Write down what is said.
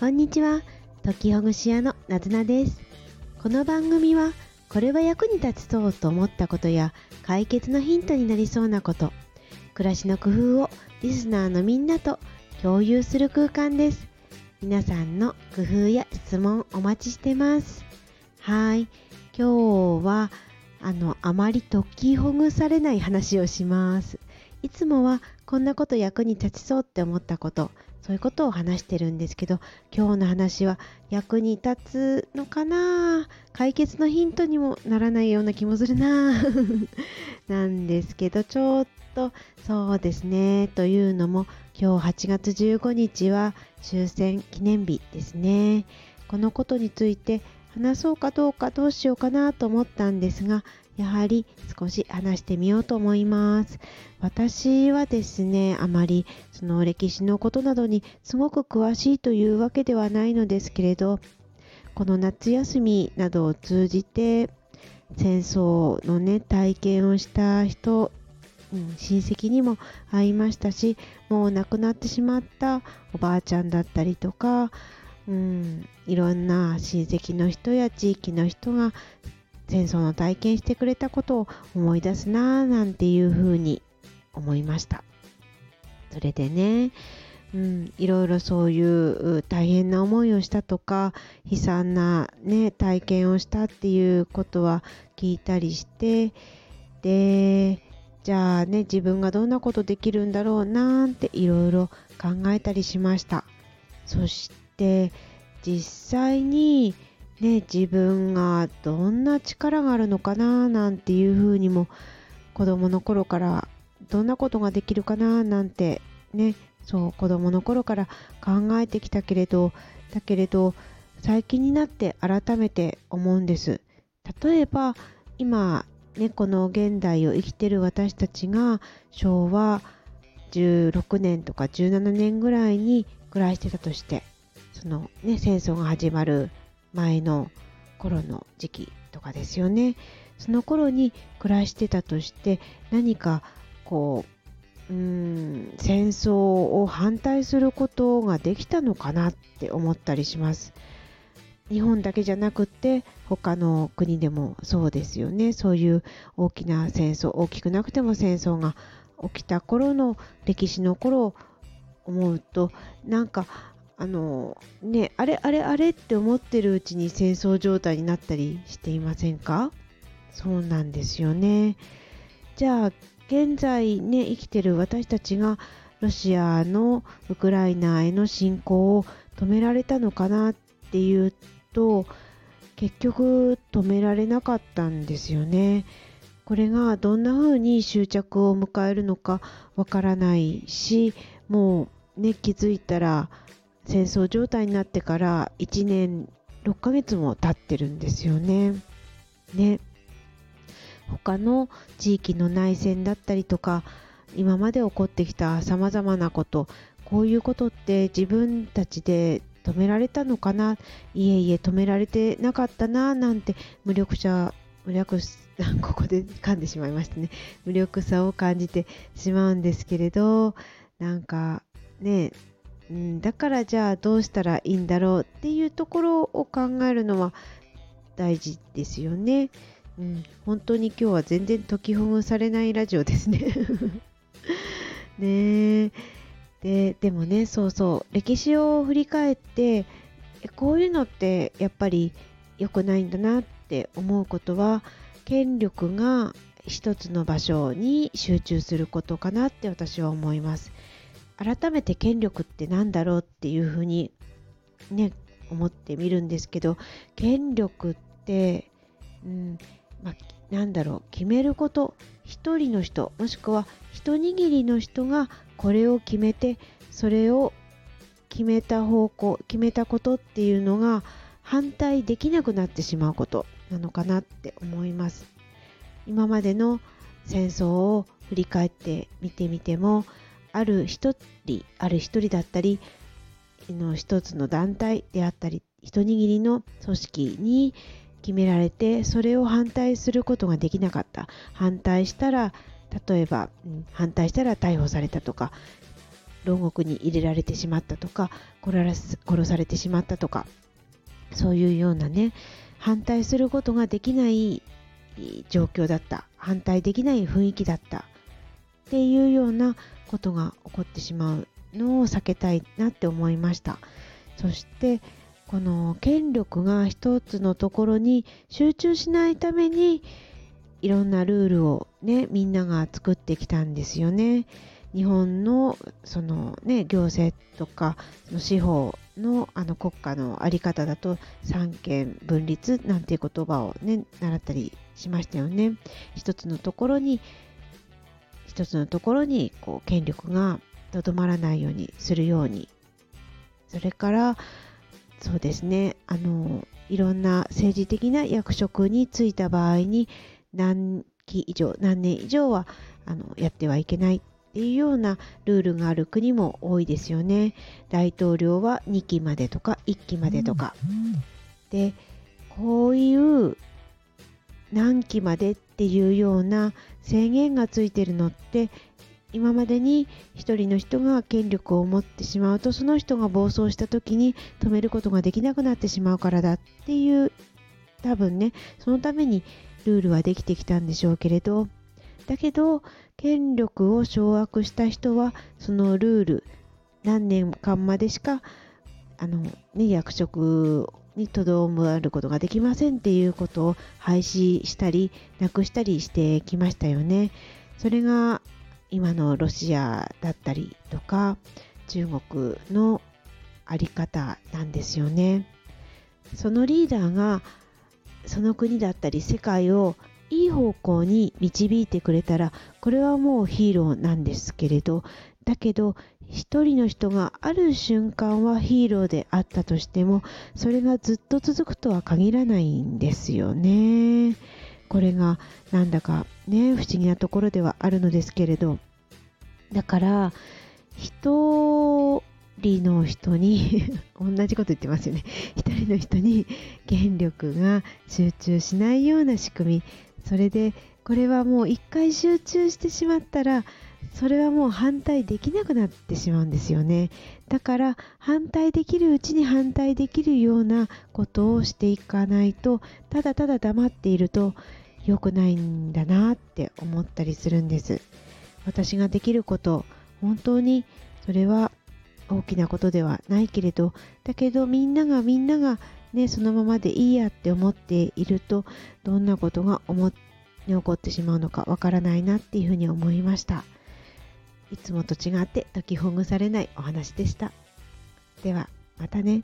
こんにちは。解きほぐし屋のなずなです。この番組はこれは役に立ちそうと思ったことや解決のヒントになりそうなこと暮らしの工夫をリスナーのみんなと共有する空間です。皆さんの工夫や質問お待ちしてます。はい。今日はあのあまり解きほぐされない話をします。いつもはこんなこと役に立ちそうって思ったことそういうことを話してるんですけど今日の話は役に立つのかな解決のヒントにもならないような気もするな なんですけどちょっとそうですねというのも今日8月15日は終戦記念日ですね。このことについて話そうかどうかどうしようかなと思ったんですがやはり少し話してみようと思います。私はですね、あまりその歴史のことなどにすごく詳しいというわけではないのですけれど、この夏休みなどを通じて戦争のね、体験をした人、うん、親戚にも会いましたし、もう亡くなってしまったおばあちゃんだったりとか、うん、いろんな親戚の人や地域の人が戦争の体験してくれたことを思い出すなぁなんていうふうに思いました。それでね、うん、いろいろそういう大変な思いをしたとか悲惨な、ね、体験をしたっていうことは聞いたりしてでじゃあね自分がどんなことできるんだろうなんていろいろ考えたりしました。そして実際にね、自分がどんな力があるのかななんていうふうにも子供の頃からどんなことができるかななんてねそう子供の頃から考えてきたけれどだけれど最近になって改めて思うんです。例えば今ねこの現代を生きてる私たちが昭和16年とか17年ぐらいに暮らしてたとしてそのね戦争が始まる。前の頃の時期とかですよね。その頃に暮らしてたとして何かこううーん戦争を反対することができたのかなって思ったりします。日本だけじゃなくって他の国でもそうですよね。そういう大きな戦争、大きくなくても戦争が起きた頃の歴史の頃を思うとなんかあのねあれあれあれって思ってるうちに戦争状態になったりしていませんか？そうなんですよねじゃあ現在ね生きてる私たちがロシアのウクライナへの侵攻を止められたのかなっていうと結局止められなかったんですよね。これがどんな風に終着を迎えるのかわからないしもうね気づいたら戦争状態になってから1年6ヶ月も経ってるんですよね。ね。他の地域の内戦だったりとか今まで起こってきたさまざまなことこういうことって自分たちで止められたのかな？いえいえ止められてなかったななんて無力者無力 ここで噛んでしまいましたね無力さを感じてしまうんですけれどなんかねうん、だからじゃあどうしたらいいんだろうっていうところを考えるのは大事ですよね。うん、本当に今日は全然解きほぐされないラジオですね。ねででもねそうそう歴史を振り返ってこういうのってやっぱり良くないんだなって思うことは権力が一つの場所に集中することかなって私は思います。改めて権力って何だろうっていうふうにね思ってみるんですけど権力って、うんまあ、なんだろう決めること一人の人もしくは一握りの人がこれを決めてそれを決めた方向決めたことっていうのが反対できなくなってしまうことなのかなって思います。今までの戦争を振り返ってみてみてもある一人、ある一人だったり、の一つの団体であったり、一握りの組織に決められて、それを反対することができなかった。反対したら、例えば、うん、反対したら逮捕されたとか、牢獄に入れられてしまったとか殺されてしまったとかそういうようなね反対することができない状況だった反対できない雰囲気だったっていうようなことが起こってしまうのを避けたいなって思いました。そしてこの権力が一つのところに集中しないためにいろんなルールをねみんなが作ってきたんですよね。日本のそのね行政とかその司法のあの国家の在り方だと三権分立なんていう言葉をね習ったりしましたよね。一つのところに一つのところにこう権力がとどまらないようにするようにそれからそうですねあのいろんな政治的な役職に就いた場合に何期以上何年以上はあのやってはいけないっていうようなルールがある国も多いですよね。大統領は2期までとか1期までとか。でこういう何期までっていうような制限がついてるのって今までに一人の人が権力を持ってしまうとその人が暴走した時に止めることができなくなってしまうからだっていう多分ねそのためにルールはできてきたんでしょうけれどだけど権力を掌握した人はそのルール何年間までしかあの、ね、役職にとどまることができませんっていうことを廃止したりなくしたりしてきましたよね。それが今のロシアだったりとか中国のあり方なんですよね。そのリーダーがその国だったり世界をいい方向に導いてくれたらこれはもうヒーローなんですけれどだけど一人の人がある瞬間はヒーローであったとしてもそれがずっと続くとは限らないんですよね。これがなんだかね不思議なところではあるのですけれど。だから一人の人に 同じこと言ってますよね。一人の人に権力が集中しないような仕組み。それでこれはもう一回集中してしまったらそれはもう反対できなくなってしまうんですよね。だから反対できるうちに反対できるようなことをしていかないとただただ黙っていると良くないんだなって思ったりするんです。私ができること本当にそれは大きなことではないけれどだけどみんながみんながねそのままでいいやって思っているとどんなことが思に起こってしまうのかわからないなっていうふうに思いました。いつもと違って解きほぐされないお話でしたではまたね。